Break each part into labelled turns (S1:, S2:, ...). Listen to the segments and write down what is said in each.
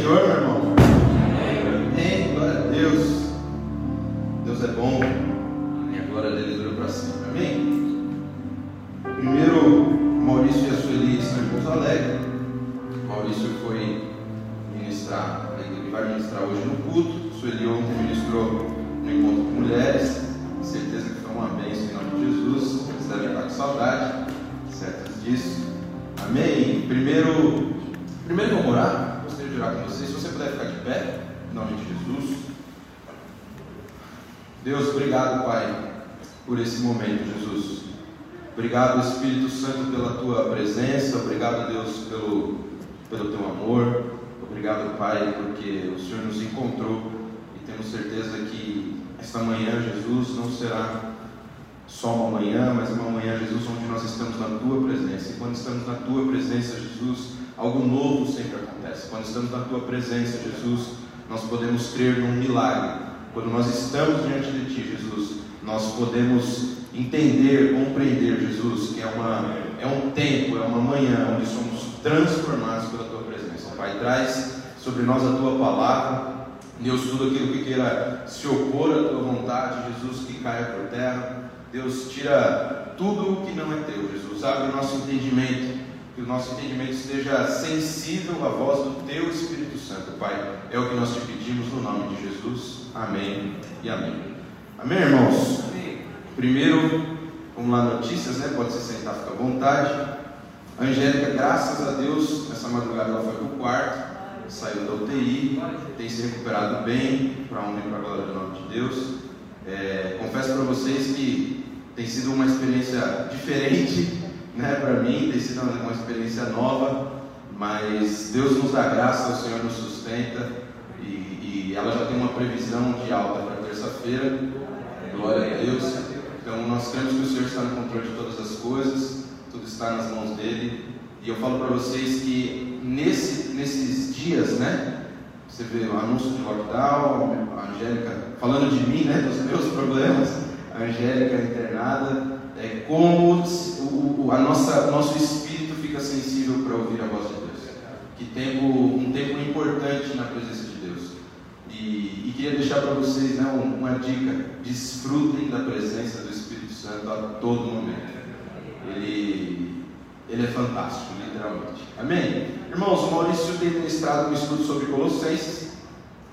S1: Senhor, por esse momento, Jesus. Obrigado, Espírito Santo, pela tua presença. Obrigado, Deus, pelo, pelo teu amor. Obrigado, Pai, porque o Senhor nos encontrou e temos certeza que esta manhã, Jesus, não será só uma manhã, mas uma manhã, Jesus, onde nós estamos na tua presença. E quando estamos na tua presença, Jesus, algo novo sempre acontece. Quando estamos na tua presença, Jesus, nós podemos crer num milagre. Quando nós estamos diante de ti, Jesus, nós podemos entender, compreender, Jesus, que é, uma, é um tempo, é uma manhã onde somos transformados pela tua presença. Pai, traz sobre nós a tua palavra. Deus, tudo aquilo que queira se opor à tua vontade, Jesus, que caia por terra. Deus, tira tudo o que não é teu, Jesus. Abre o nosso entendimento, que o nosso entendimento esteja sensível à voz do teu Espírito Santo, Pai. É o que nós te pedimos no nome de Jesus. Amém e amém. Amém, irmãos? Primeiro, vamos lá, notícias, né? Pode se sentar, fica à vontade. Angélica, graças a Deus, nessa madrugada ela foi para o quarto, saiu da UTI, tem se recuperado bem, para honra e para a glória do nome de Deus. É, confesso para vocês que tem sido uma experiência diferente né, para mim, tem sido uma, uma experiência nova, mas Deus nos dá graça, o Senhor nos sustenta e, e ela já tem uma previsão de alta para terça-feira. Glória a Deus. Então nós cremos que o Senhor está no controle de todas as coisas, tudo está nas mãos dele. E eu falo para vocês que nesse, nesses dias, né? Você vê o anúncio de lockdown, a Angélica falando de mim, né? Dos meus problemas, a Angélica internada, é como o, o a nossa, nosso espírito fica sensível para ouvir a voz de Deus. Que tempo, um tempo importante na presença de. E, e queria deixar para vocês né, uma dica: desfrutem da presença do Espírito Santo a todo momento. Ele, ele é fantástico, literalmente. Amém? Irmãos, Maurício tem ministrado um estudo sobre Colossenses.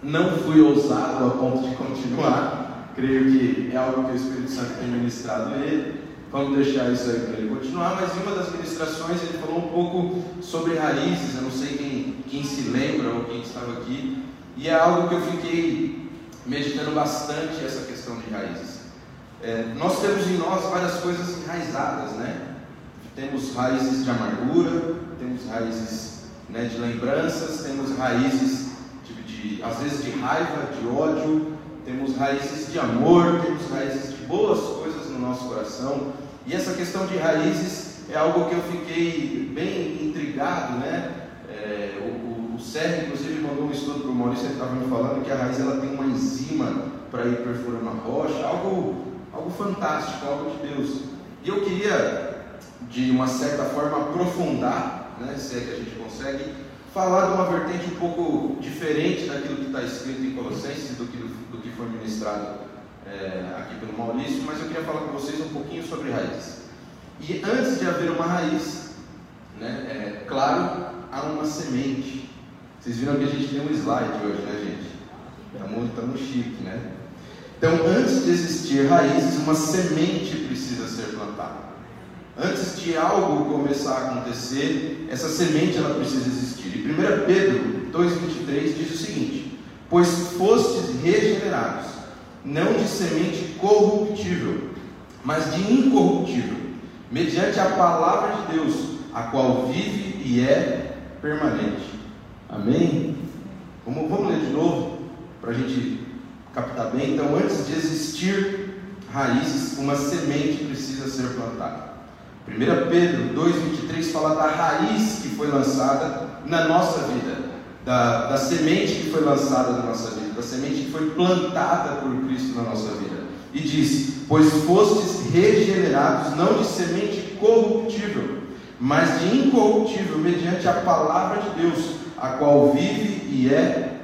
S1: Não fui ousado a ponto de continuar. Creio que é algo que o Espírito Santo tem ministrado a ele. Vamos deixar isso aí para ele continuar. Mas em uma das ministrações ele falou um pouco sobre raízes. Eu não sei quem, quem se lembra ou quem estava aqui. E é algo que eu fiquei meditando bastante essa questão de raízes. É, nós temos em nós várias coisas enraizadas, né? Temos raízes de amargura, temos raízes né, de lembranças, temos raízes de, de, às vezes de raiva, de ódio, temos raízes de amor, temos raízes de boas coisas no nosso coração. E essa questão de raízes é algo que eu fiquei bem intrigado, né? É, o, o Sérgio, inclusive, mandou um estudo para o Maurício, estava me falando que a raiz ela tem uma enzima para ir perfurando a rocha, algo, algo fantástico, algo de Deus. E eu queria, de uma certa forma, aprofundar, né, se é que a gente consegue, falar de uma vertente um pouco diferente daquilo que está escrito em Colossenses, do que, do que foi ministrado é, aqui pelo Maurício, mas eu queria falar com vocês um pouquinho sobre raízes. E antes de haver uma raiz, né, é, claro, há uma semente. Vocês viram que a gente tem um slide hoje, né, gente? Estamos, estamos chique, né? Então, antes de existir raízes, uma semente precisa ser plantada. Antes de algo começar a acontecer, essa semente ela precisa existir. E 1 Pedro 2,23 diz o seguinte: Pois fostes regenerados, não de semente corruptível, mas de incorruptível, mediante a palavra de Deus, a qual vive e é permanente. Amém? Vamos, vamos ler de novo, para a gente captar bem. Então, antes de existir raízes, uma semente precisa ser plantada. 1 Pedro 2,23 fala da raiz que foi lançada na nossa vida, da, da semente que foi lançada na nossa vida, da semente que foi plantada por Cristo na nossa vida. E diz: Pois fostes regenerados, não de semente corruptível, mas de incorruptível, mediante a palavra de Deus, a qual vive e é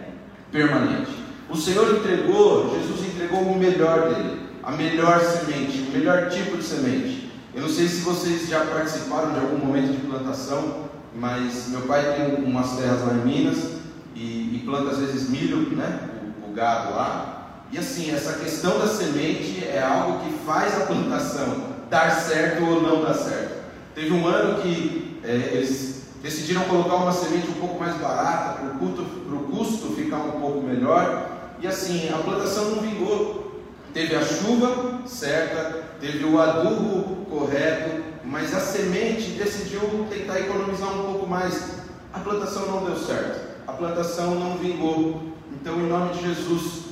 S1: permanente. O Senhor entregou, Jesus entregou o melhor dele, a melhor semente, o melhor tipo de semente. Eu não sei se vocês já participaram de algum momento de plantação, mas meu pai tem umas terras lá em Minas e, e planta às vezes milho, né? O, o, gado lá. E assim, essa questão da semente é algo que faz a plantação dar certo ou não dar certo. Teve um ano que é, eles decidiram colocar uma semente um pouco mais barata para o custo ficar um pouco melhor. E assim, a plantação não vingou. Teve a chuva certa, teve o adubo correto, mas a semente decidiu tentar economizar um pouco mais. A plantação não deu certo, a plantação não vingou. Então, em nome de Jesus,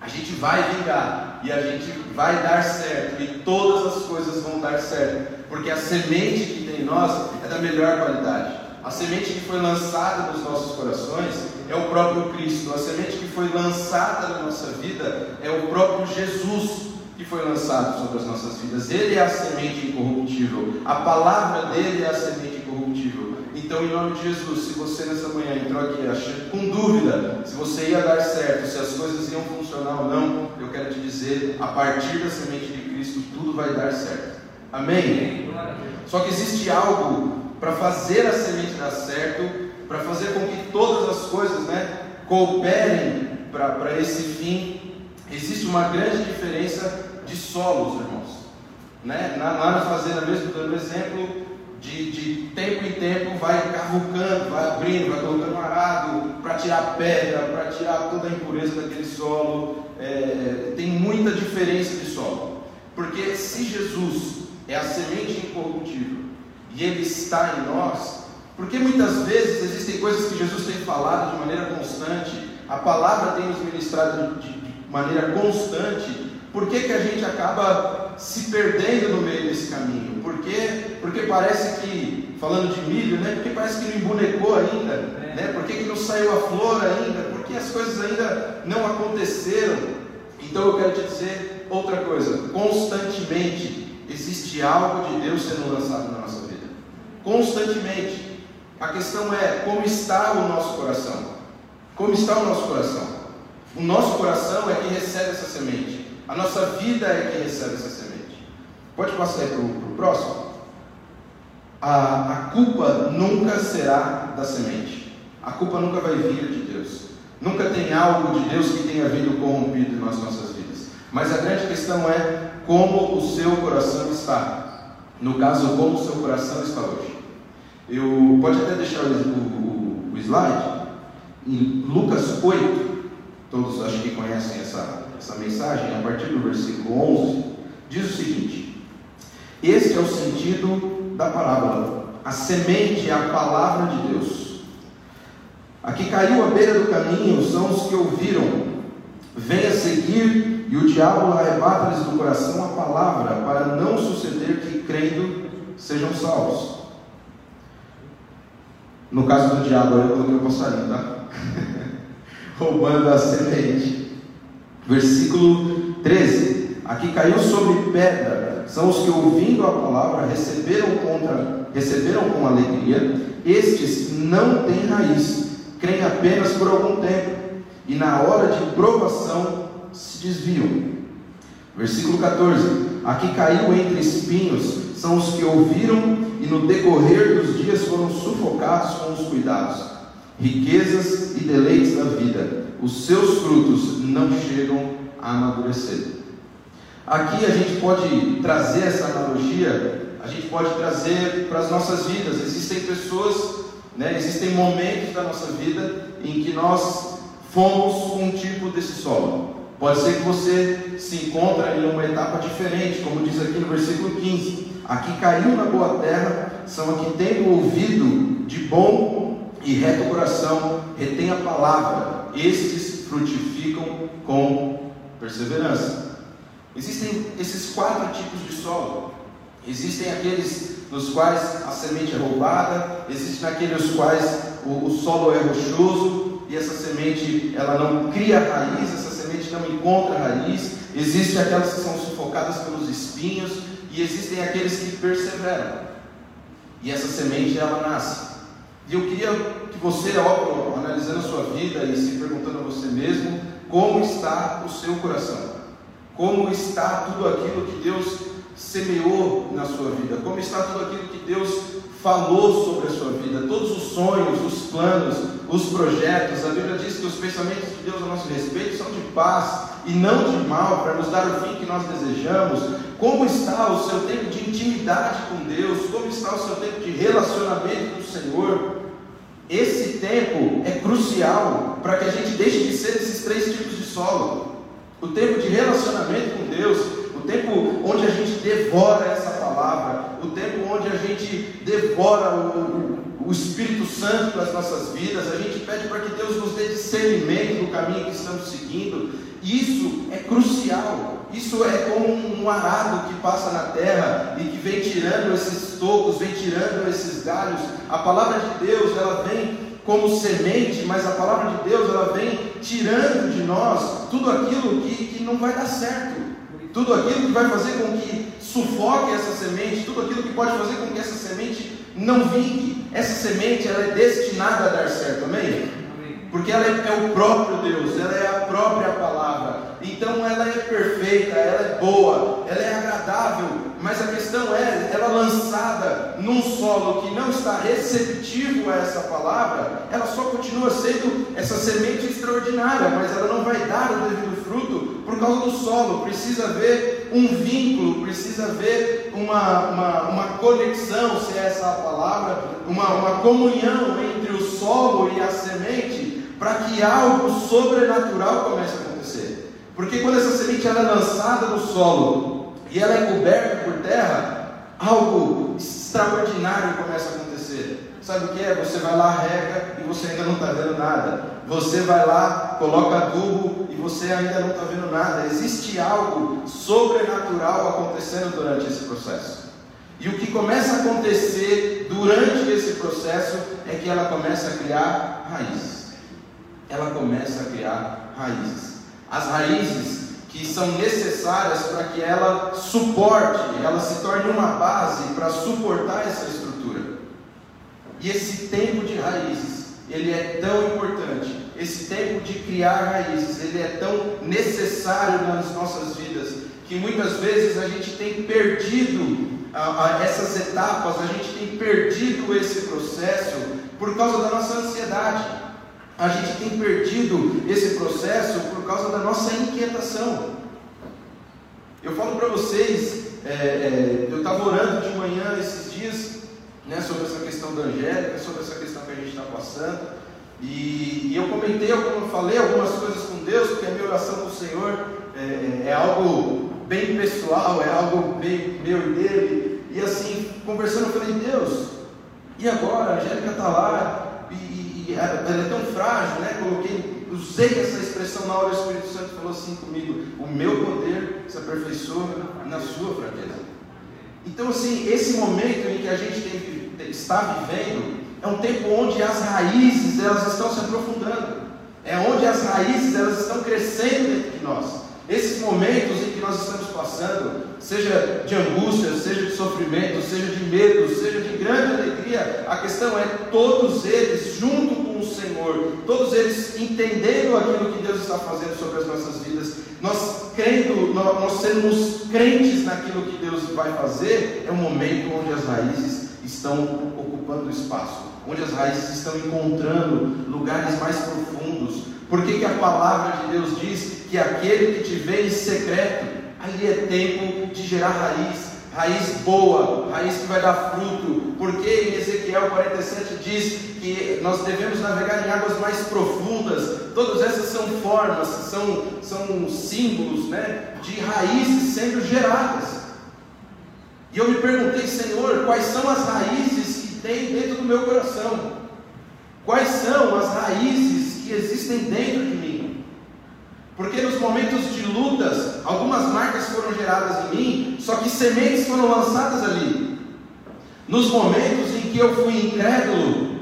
S1: a gente vai vingar e a gente vai dar certo, e todas as coisas vão dar certo, porque a semente que tem em nós é da melhor qualidade. A semente que foi lançada nos nossos corações é o próprio Cristo. A semente que foi lançada na nossa vida é o próprio Jesus que foi lançado sobre as nossas vidas. Ele é a semente incorruptível. A palavra dele é a semente incorruptível. Então, em nome de Jesus, se você nessa manhã entrou aqui achando, com dúvida se você ia dar certo, se as coisas iam funcionar ou não, eu quero te dizer, a partir da semente de Cristo, tudo vai dar certo. Amém? Só que existe algo para fazer a semente dar certo, para fazer com que todas as coisas né, cooperem para esse fim. Existe uma grande diferença de solos, irmãos. Né? Lá na fazenda mesmo, dando exemplo, de, de tempo em tempo vai cavucando, vai abrindo, vai colocando arado para tirar pedra, para tirar toda a impureza daquele solo. É, tem muita diferença de solo. Porque se Jesus é a semente incorruptível e Ele está em nós, porque muitas vezes existem coisas que Jesus tem falado de maneira constante, a palavra tem nos ministrado de, maneira constante, por que, que a gente acaba se perdendo no meio desse caminho? Por quê? Porque parece que, falando de milho, né? Porque parece que não embonecou ainda, né? Por que, que não saiu a flor ainda? Porque as coisas ainda não aconteceram. Então eu quero te dizer outra coisa: constantemente existe algo de Deus sendo lançado na nossa. Constantemente. A questão é como está o nosso coração. Como está o nosso coração? O nosso coração é que recebe essa semente. A nossa vida é quem recebe essa semente. Pode passar aí para o próximo? A, a culpa nunca será da semente. A culpa nunca vai vir de Deus. Nunca tem algo de Deus que tenha vindo corrompido nas nossas vidas. Mas a grande questão é como o seu coração está. No caso, como o seu coração está hoje. Eu pode até deixar o, o, o slide. Em Lucas 8, todos acho que conhecem essa essa mensagem, a partir do versículo 11, diz o seguinte: Este é o sentido da parábola. A semente é a palavra de Deus. A que caiu à beira do caminho são os que ouviram. Venha seguir, e o diabo arrebata-lhes do coração a palavra, para não suceder que, crendo, sejam salvos. No caso do diabo, eu coloquei o passarinho, tá? Roubando a semente. Versículo 13: Aqui caiu sobre pedra, são os que ouvindo a palavra receberam, contra, receberam com alegria, estes não têm raiz, creem apenas por algum tempo, e na hora de provação se desviam. Versículo 14: Aqui caiu entre espinhos, são os que ouviram no decorrer dos dias foram sufocados com os cuidados, riquezas e deleites da vida os seus frutos não chegam a amadurecer. Aqui a gente pode trazer essa analogia, a gente pode trazer para as nossas vidas. Existem pessoas, né, existem momentos da nossa vida em que nós fomos um tipo desse solo. Pode ser que você se encontre em uma etapa diferente, como diz aqui no versículo 15. Aqui caiu na boa terra, são aqui tendo ouvido de bom e reto coração, retém a palavra, estes frutificam com perseverança. Existem esses quatro tipos de solo. Existem aqueles nos quais a semente é roubada, existem aqueles nos quais o, o solo é rochoso e essa semente ela não cria raiz, essa semente não encontra raiz. Existem aquelas que são sufocadas pelos espinhos existem aqueles que perseveram. E essa semente ela nasce. E eu queria que você, ó, analisando a sua vida e se perguntando a você mesmo, como está o seu coração? Como está tudo aquilo que Deus semeou na sua vida? Como está tudo aquilo que Deus falou sobre a sua vida? Todos os sonhos, os planos, os projetos. A Bíblia diz que os pensamentos de Deus a nosso respeito são de paz e não de mal, para nos dar o fim que nós desejamos. Como está o seu tempo de intimidade com Deus? Como está o seu tempo de relacionamento com o Senhor? Esse tempo é crucial para que a gente deixe de ser esses três tipos de solo. O tempo de relacionamento com Deus, o tempo onde a gente devora essa palavra, o tempo onde a gente devora o, o Espírito Santo das nossas vidas, a gente pede para que Deus nos dê discernimento do caminho que estamos seguindo. Isso é crucial. Isso é como um arado que passa na terra e que vem tirando esses tocos, vem tirando esses galhos. A palavra de Deus, ela vem como semente, mas a palavra de Deus, ela vem tirando de nós tudo aquilo que, que não vai dar certo. Tudo aquilo que vai fazer com que sufoque essa semente, tudo aquilo que pode fazer com que essa semente não vingue. Essa semente ela é destinada a dar certo, amém? Porque ela é, é o próprio Deus, ela é a própria palavra. Então ela é perfeita, ela é boa, ela é agradável, mas a questão é, ela lançada num solo que não está receptivo a essa palavra, ela só continua sendo essa semente extraordinária, mas ela não vai dar o devido fruto por causa do solo. Precisa haver um vínculo, precisa haver uma, uma, uma conexão, se é essa a palavra, uma, uma comunhão entre o solo e a semente, para que algo sobrenatural comece a acontecer. Porque quando essa semente ela é lançada no solo e ela é coberta por terra, algo extraordinário começa a acontecer. Sabe o que é? Você vai lá, rega e você ainda não está vendo nada. Você vai lá, coloca adubo e você ainda não está vendo nada. Existe algo sobrenatural acontecendo durante esse processo. E o que começa a acontecer durante esse processo é que ela começa a criar raízes. Ela começa a criar raízes as raízes que são necessárias para que ela suporte, ela se torne uma base para suportar essa estrutura. E esse tempo de raízes, ele é tão importante. Esse tempo de criar raízes, ele é tão necessário nas nossas vidas que muitas vezes a gente tem perdido essas etapas, a gente tem perdido esse processo por causa da nossa ansiedade a gente tem perdido esse processo por causa da nossa inquietação. Eu falo para vocês, é, é, eu estava orando de manhã esses dias né, sobre essa questão da Angélica, sobre essa questão que a gente está passando, e, e, eu comentei, eu falei algumas coisas com Deus, porque a minha oração com o Senhor é, é, algo bem pessoal, é algo bem meu e dele, e assim, conversando, eu falei, Deus, e agora? A Angélica está lá, ela, é tão frágil, né? Coloquei, usei essa expressão na hora, o Espírito Santo falou assim comigo: o meu poder se aperfeiçoa na sua fraqueza. Então, assim, esse momento em que a gente tem, está vivendo é um tempo onde as raízes elas estão se aprofundando, é onde as raízes elas estão crescendo dentro de nós. Esses momentos em que nós estamos passando, seja de angústia, seja de sofrimento, seja de medo, seja de grande alegria, a questão é todos eles junto com o Senhor, todos eles entendendo aquilo que Deus está fazendo sobre as nossas vidas, nós crendo, nós, nós sermos crentes naquilo que Deus vai fazer, é um momento onde as raízes estão ocupando espaço, onde as raízes estão encontrando lugares mais profundos. Por que, que a palavra de Deus diz que aquele que te vê em secreto, ali é tempo de gerar raiz, raiz boa, raiz que vai dar fruto, porque em Ezequiel 47 diz que nós devemos navegar em águas mais profundas, todas essas são formas, são, são símbolos né, de raízes sendo geradas. E eu me perguntei, Senhor, quais são as raízes que tem dentro do meu coração? Quais são as raízes que existem dentro de mim? Porque nos momentos de lutas, algumas marcas foram geradas em mim, só que sementes foram lançadas ali. Nos momentos em que eu fui incrédulo,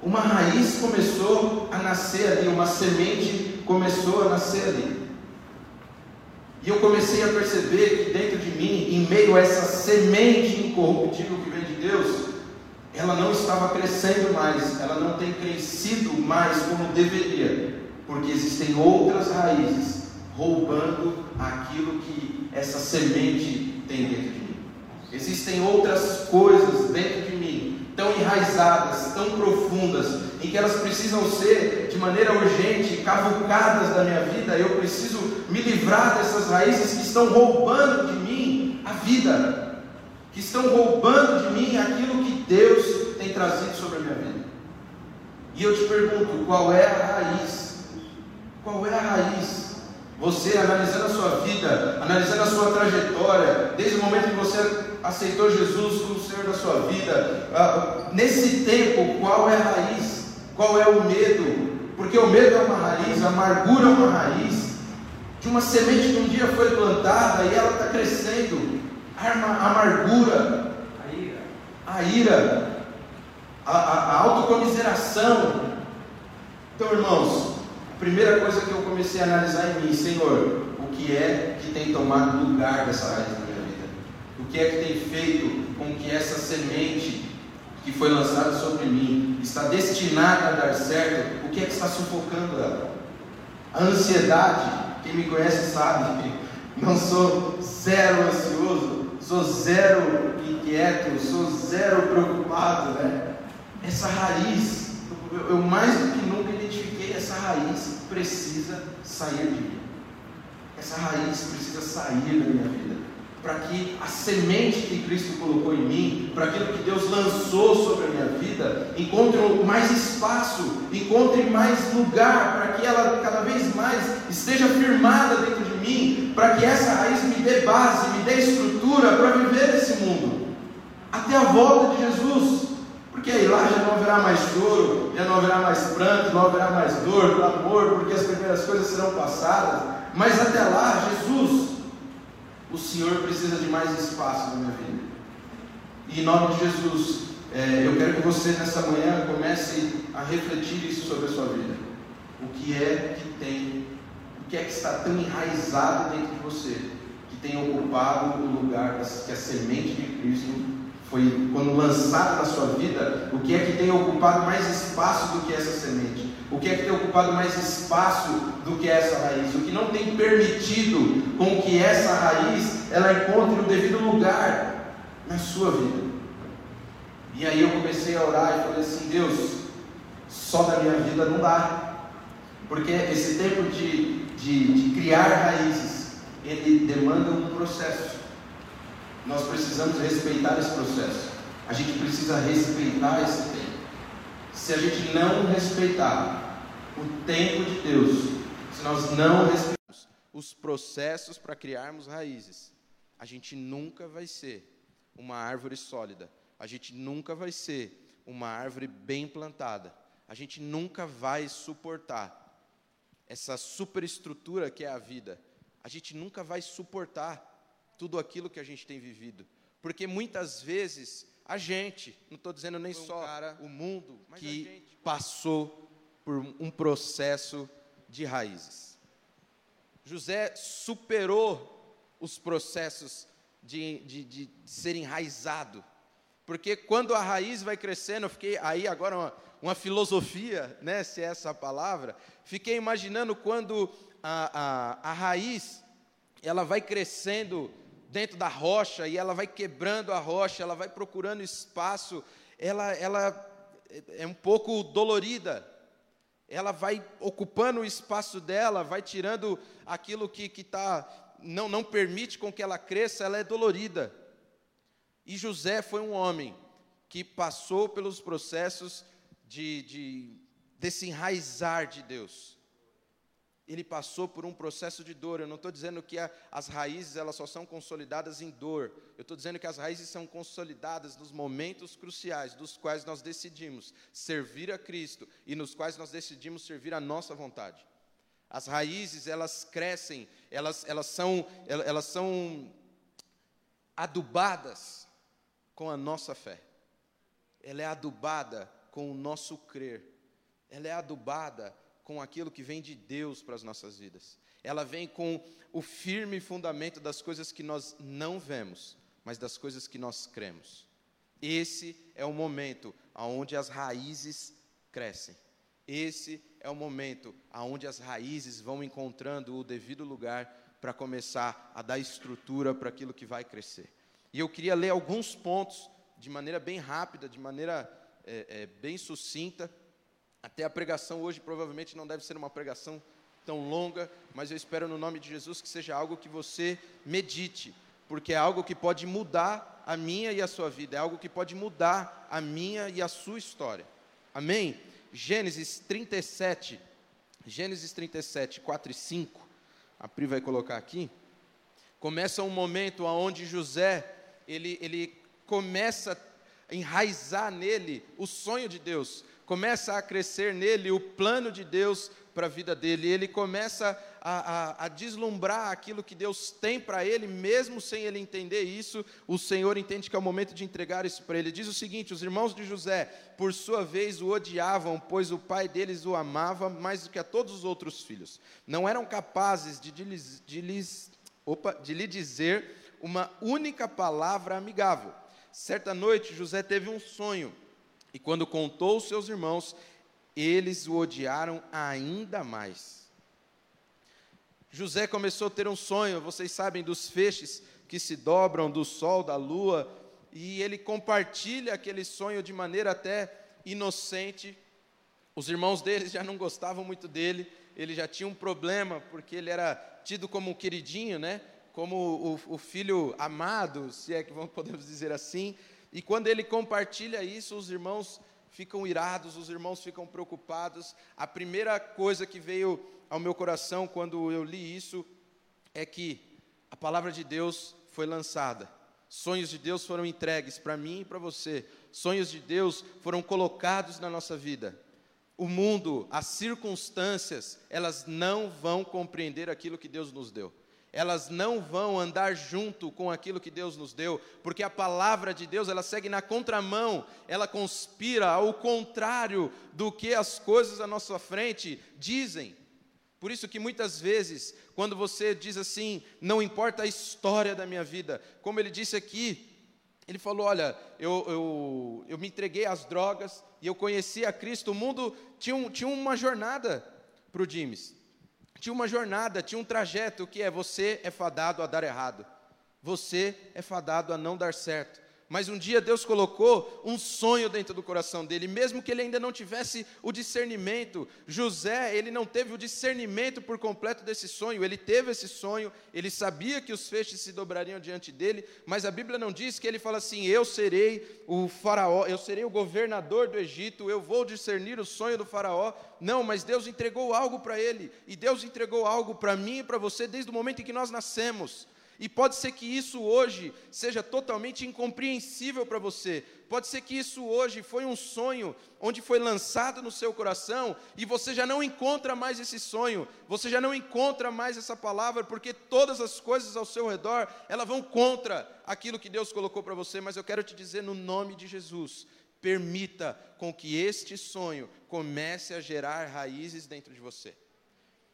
S1: uma raiz começou a nascer ali, uma semente começou a nascer ali. E eu comecei a perceber que dentro de mim, em meio a essa semente incorruptível que vem de Deus, ela não estava crescendo mais, ela não tem crescido mais como deveria, porque existem outras raízes roubando aquilo que essa semente tem dentro de mim. Existem outras coisas dentro de mim, tão enraizadas, tão profundas, em que elas precisam ser de maneira urgente cavucadas da minha vida. Eu preciso me livrar dessas raízes que estão roubando de mim a vida que estão roubando de mim aquilo que Deus tem trazido sobre a minha vida. E eu te pergunto, qual é a raiz? Qual é a raiz? Você analisando a sua vida, analisando a sua trajetória, desde o momento que você aceitou Jesus como Senhor da sua vida, ah, nesse tempo, qual é a raiz? Qual é o medo? Porque o medo é uma raiz, a amargura é uma raiz de uma semente que um dia foi plantada e ela está crescendo a amargura, a ira, a, ira, a, a, autocomiseração. Então, irmãos, a primeira coisa que eu comecei a analisar em mim, Senhor, o que é que tem tomado lugar dessa raiz na minha vida? O que é que tem feito com que essa semente que foi lançada sobre mim está destinada a dar certo? O que é que está sufocando ela? A ansiedade, quem me conhece sabe, não sou zero ansioso, sou zero inquieto, sou zero preocupado, né? Essa raiz, eu mais do que nunca essa raiz precisa sair de mim. Essa raiz precisa sair da minha vida. Para que a semente que Cristo colocou em mim, para aquilo que Deus lançou sobre a minha vida, encontre mais espaço, encontre mais lugar, para que ela cada vez mais esteja firmada dentro de mim, para que essa raiz me dê base, me dê estrutura para viver nesse mundo, até a volta de Jesus, porque aí lá já não haverá mais choro, já não haverá mais pranto, não haverá mais dor, clamor, porque as primeiras coisas serão passadas, mas até lá, Jesus, o Senhor precisa de mais espaço na minha vida, e em nome de Jesus, é, eu quero que você nessa manhã comece a refletir isso sobre a sua vida. O que é que tem que é que está tão enraizado dentro de você, tem ocupado o lugar que a semente de Cristo foi, quando lançada na sua vida, o que é que tem ocupado mais espaço do que essa semente? O que é que tem ocupado mais espaço do que essa raiz? O que não tem permitido com que essa raiz ela encontre o devido lugar na sua vida? E aí eu comecei a orar e falei assim, Deus, só da minha vida não dá. Porque esse tempo de de, de criar raízes, ele demanda um processo. Nós precisamos respeitar esse processo. A gente precisa respeitar esse tempo. Se a gente não respeitar o tempo de Deus, se nós não respeitarmos os processos para criarmos raízes, a gente nunca vai ser uma árvore sólida. A gente nunca vai ser uma árvore bem plantada. A gente nunca vai suportar essa superestrutura que é a vida, a gente nunca vai suportar tudo aquilo que a gente tem vivido. Porque muitas vezes a gente, não estou dizendo nem um só cara, o mundo, que gente, passou por um processo de raízes. José superou os processos de, de, de ser enraizado. Porque quando a raiz vai crescendo, eu fiquei aí agora uma, uma filosofia, né, se é essa a palavra, fiquei imaginando quando a, a, a raiz ela vai crescendo dentro da rocha e ela vai quebrando a rocha, ela vai procurando espaço, ela, ela é um pouco dolorida, ela vai ocupando o espaço dela, vai tirando aquilo que, que tá, não, não permite com que ela cresça, ela é dolorida. E José foi um homem que passou pelos processos de, de desse enraizar de Deus. Ele passou por um processo de dor. Eu não estou dizendo que a, as raízes elas só são consolidadas em dor. Eu estou dizendo que as raízes são consolidadas nos momentos cruciais, dos quais nós decidimos servir a Cristo e nos quais nós decidimos servir a nossa vontade. As raízes elas crescem, elas, elas são elas são adubadas com a nossa fé. Ela é adubada com o nosso crer. Ela é adubada com aquilo que vem de Deus para as nossas vidas. Ela vem com o firme fundamento das coisas que nós não vemos, mas das coisas que nós cremos. Esse é o momento onde as raízes crescem. Esse é o momento onde as raízes vão encontrando o devido lugar para começar a dar estrutura para aquilo que vai crescer. E eu queria ler alguns pontos de maneira bem rápida, de maneira é, é, bem sucinta. Até a pregação hoje provavelmente não deve ser uma pregação tão longa, mas eu espero no nome de Jesus que seja algo que você medite, porque é algo que pode mudar a minha e a sua vida, é algo que pode mudar a minha e a sua história. Amém? Gênesis 37, Gênesis 37, 4 e 5, a Pri vai colocar aqui, começa um momento onde José, ele, ele começa a enraizar nele o sonho de Deus, começa a crescer nele o plano de Deus para a vida dele, ele começa a, a, a deslumbrar aquilo que Deus tem para ele, mesmo sem ele entender isso, o Senhor entende que é o momento de entregar isso para ele. Diz o seguinte: os irmãos de José, por sua vez, o odiavam, pois o pai deles o amava mais do que a todos os outros filhos. Não eram capazes de, de, lhes, de, lhes, opa, de lhe dizer uma única palavra amigável. Certa noite, José teve um sonho, e quando contou aos seus irmãos, eles o odiaram ainda mais. José começou a ter um sonho, vocês sabem dos feixes que se dobram do sol, da lua, e ele compartilha aquele sonho de maneira até inocente. Os irmãos dele já não gostavam muito dele, ele já tinha um problema, porque ele era tido como um queridinho, né? como o, o filho amado, se é que podemos dizer assim. E quando ele compartilha isso, os irmãos ficam irados, os irmãos ficam preocupados. A primeira coisa que veio ao meu coração quando eu li isso é que a palavra de Deus foi lançada. Sonhos de Deus foram entregues para mim e para você. Sonhos de Deus foram colocados na nossa vida. O mundo, as circunstâncias, elas não vão compreender aquilo que Deus nos deu elas não vão andar junto com aquilo que Deus nos deu, porque a palavra de Deus, ela segue na contramão, ela conspira ao contrário do que as coisas à nossa frente dizem. Por isso que muitas vezes, quando você diz assim, não importa a história da minha vida, como ele disse aqui, ele falou: Olha, eu, eu, eu me entreguei às drogas e eu conheci a Cristo. O mundo tinha, tinha uma jornada para o Dimes tinha uma jornada, tinha um trajeto que é você é fadado a dar errado, você é fadado a não dar certo. Mas um dia Deus colocou um sonho dentro do coração dele, mesmo que ele ainda não tivesse o discernimento. José, ele não teve o discernimento por completo desse sonho, ele teve esse sonho, ele sabia que os feixes se dobrariam diante dele, mas a Bíblia não diz que ele fala assim: Eu serei o faraó, eu serei o governador do Egito, eu vou discernir o sonho do faraó. Não, mas Deus entregou algo para ele, e Deus entregou algo para mim e para você desde o momento em que nós nascemos. E pode ser que isso hoje seja totalmente incompreensível para você. Pode ser que isso hoje foi um sonho onde foi lançado no seu coração e você já não encontra mais esse sonho, você já não encontra mais essa palavra, porque todas as coisas ao seu redor, elas vão contra aquilo que Deus colocou para você, mas eu quero te dizer no nome de Jesus, permita com que este sonho comece a gerar raízes dentro de você.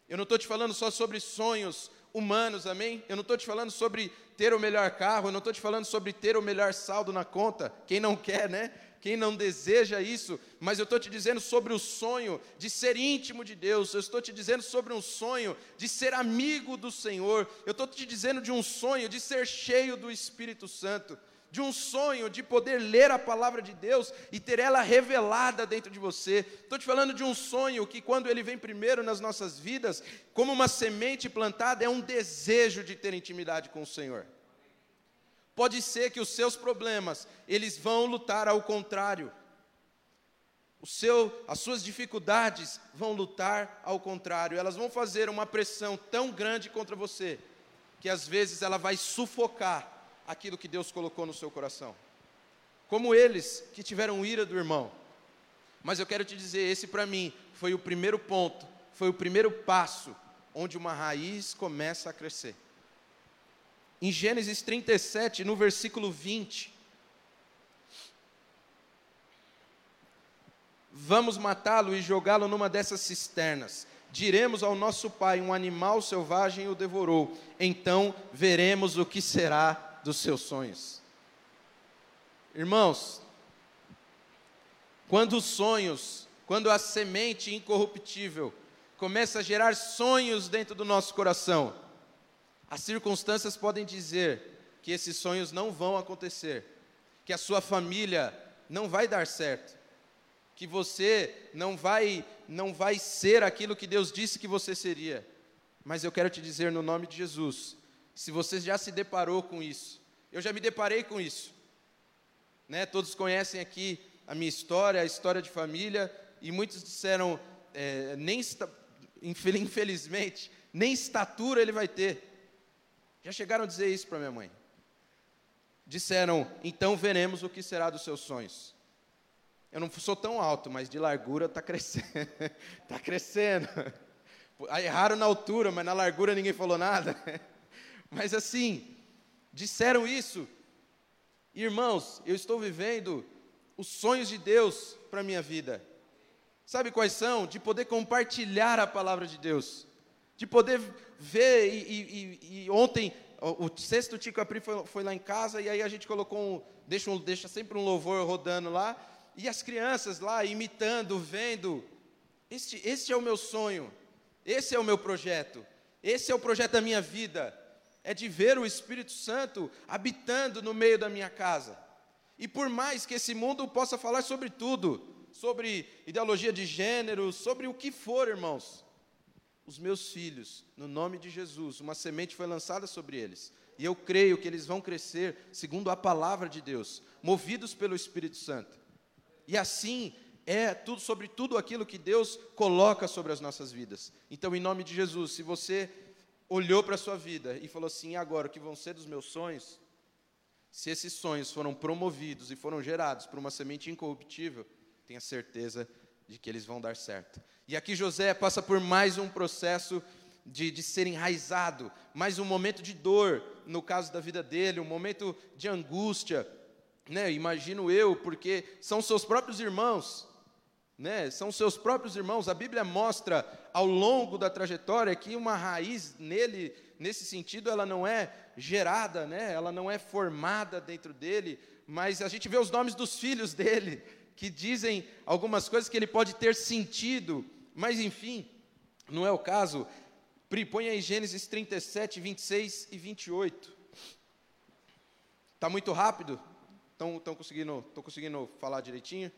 S1: Eu não estou te falando só sobre sonhos humanos, amém? Eu não estou te falando sobre ter o melhor carro, eu não estou te falando sobre ter o melhor saldo na conta, quem não quer, né? Quem não deseja isso, mas eu estou te dizendo sobre o sonho de ser íntimo de Deus, eu estou te dizendo sobre um sonho de ser amigo do Senhor, eu estou te dizendo de um sonho de ser cheio do Espírito Santo de um sonho de poder ler a palavra de Deus e ter ela revelada dentro de você. Estou te falando de um sonho que, quando ele vem primeiro nas nossas vidas, como uma semente plantada, é um desejo de ter intimidade com o Senhor. Pode ser que os seus problemas, eles vão lutar ao contrário. O seu, as suas dificuldades vão lutar ao contrário, elas vão fazer uma pressão tão grande contra você, que às vezes ela vai sufocar aquilo que Deus colocou no seu coração. Como eles que tiveram ira do irmão. Mas eu quero te dizer, esse para mim foi o primeiro ponto, foi o primeiro passo onde uma raiz começa a crescer. Em Gênesis 37, no versículo 20, vamos matá-lo e jogá-lo numa dessas cisternas. Diremos ao nosso pai: um animal selvagem o devorou. Então veremos o que será dos seus sonhos. Irmãos, quando os sonhos, quando a semente incorruptível começa a gerar sonhos dentro do nosso coração, as circunstâncias podem dizer que esses sonhos não vão acontecer, que a sua família não vai dar certo, que você não vai não vai ser aquilo que Deus disse que você seria. Mas eu quero te dizer no nome de Jesus, se você já se deparou com isso, eu já me deparei com isso. Né? Todos conhecem aqui a minha história, a história de família, e muitos disseram, é, nem infelizmente, nem estatura ele vai ter. Já chegaram a dizer isso para minha mãe. Disseram, então veremos o que será dos seus sonhos. Eu não sou tão alto, mas de largura está crescendo. Está crescendo. Erraram na altura, mas na largura ninguém falou nada. Mas assim, disseram isso. Irmãos, eu estou vivendo os sonhos de Deus para a minha vida. Sabe quais são? De poder compartilhar a palavra de Deus. De poder ver, e, e, e ontem, o, o sexto Tico Apri foi, foi, lá em casa, e aí a gente colocou um deixa, um, deixa sempre um louvor rodando lá, e as crianças lá imitando, vendo. Este, este é o meu sonho, esse é o meu projeto, esse é o projeto da minha vida. É de ver o Espírito Santo habitando no meio da minha casa. E por mais que esse mundo possa falar sobre tudo, sobre ideologia de gênero, sobre o que for, irmãos, os meus filhos, no nome de Jesus, uma semente foi lançada sobre eles. E eu creio que eles vão crescer segundo a palavra de Deus, movidos pelo Espírito Santo. E assim é tudo sobre tudo aquilo que Deus coloca sobre as nossas vidas. Então, em nome de Jesus, se você olhou para a sua vida e falou assim: agora, o que vão ser dos meus sonhos? Se esses sonhos foram promovidos e foram gerados por uma semente incorruptível, tenha certeza de que eles vão dar certo. E aqui José passa por mais um processo de, de ser enraizado, mais um momento de dor, no caso da vida dele, um momento de angústia, né, imagino eu, porque são seus próprios irmãos, né, são seus próprios irmãos. A Bíblia mostra ao longo da trajetória que uma raiz nele, nesse sentido, ela não é gerada, né, ela não é formada dentro dele, mas a gente vê os nomes dos filhos dele, que dizem algumas coisas que ele pode ter sentido, mas enfim, não é o caso. Põe aí Gênesis 37, 26 e 28. Está muito rápido? Estão conseguindo, conseguindo falar direitinho?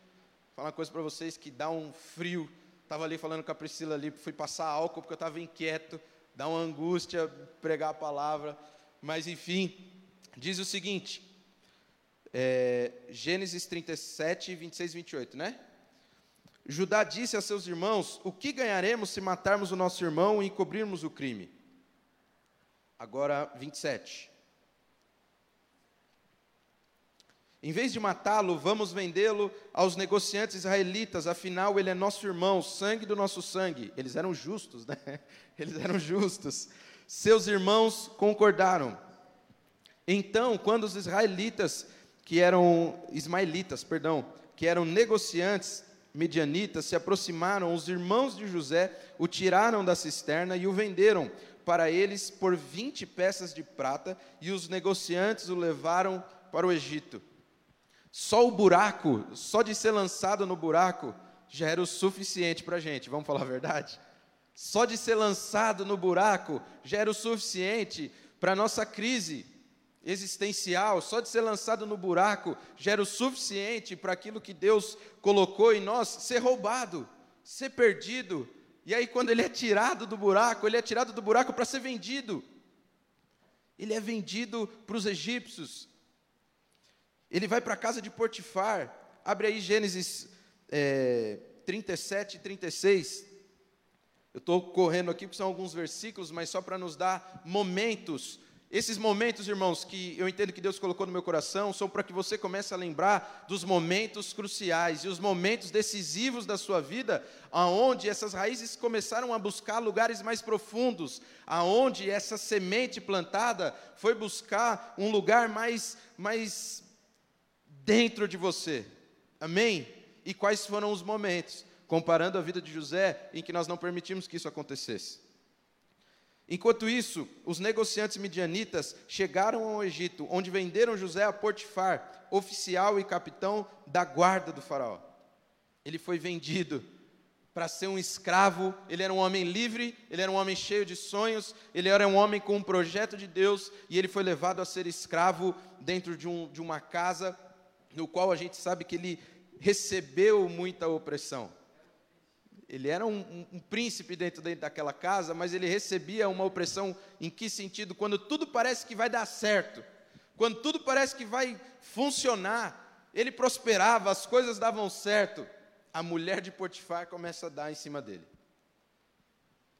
S1: Falar uma coisa para vocês que dá um frio. Estava ali falando com a Priscila ali, fui passar álcool porque eu estava inquieto, dá uma angústia pregar a palavra. Mas enfim, diz o seguinte, é, Gênesis 37, 26 e 28, né? Judá disse a seus irmãos: O que ganharemos se matarmos o nosso irmão e encobrirmos o crime? Agora, 27. Em vez de matá-lo, vamos vendê-lo aos negociantes israelitas, afinal ele é nosso irmão, sangue do nosso sangue. Eles eram justos, né? Eles eram justos. Seus irmãos concordaram. Então, quando os israelitas, que eram ismaelitas, perdão, que eram negociantes medianitas, se aproximaram, os irmãos de José o tiraram da cisterna e o venderam para eles por 20 peças de prata, e os negociantes o levaram para o Egito. Só o buraco, só de ser lançado no buraco, já era o suficiente para a gente, vamos falar a verdade? Só de ser lançado no buraco já era o suficiente para a nossa crise existencial, só de ser lançado no buraco já era o suficiente para aquilo que Deus colocou em nós ser roubado, ser perdido. E aí, quando ele é tirado do buraco, ele é tirado do buraco para ser vendido. Ele é vendido para os egípcios, ele vai para a casa de Potifar, abre aí Gênesis é, 37 e 36. Eu estou correndo aqui porque são alguns versículos, mas só para nos dar momentos. Esses momentos, irmãos, que eu entendo que Deus colocou no meu coração, são para que você comece a lembrar dos momentos cruciais e os momentos decisivos da sua vida, aonde essas raízes começaram a buscar lugares mais profundos, aonde essa semente plantada foi buscar um lugar mais, mais dentro de você. Amém? E quais foram os momentos, comparando a vida de José, em que nós não permitimos que isso acontecesse? Enquanto isso, os negociantes midianitas chegaram ao Egito, onde venderam José a Potifar, oficial e capitão da guarda do faraó. Ele foi vendido para ser um escravo, ele era um homem livre, ele era um homem cheio de sonhos, ele era um homem com um projeto de Deus, e ele foi levado a ser escravo dentro de, um, de uma casa, no qual a gente sabe que ele recebeu muita opressão. Ele era um, um, um príncipe dentro, dentro daquela casa, mas ele recebia uma opressão em que sentido? Quando tudo parece que vai dar certo, quando tudo parece que vai funcionar, ele prosperava, as coisas davam certo a mulher de Potifar começa a dar em cima dele.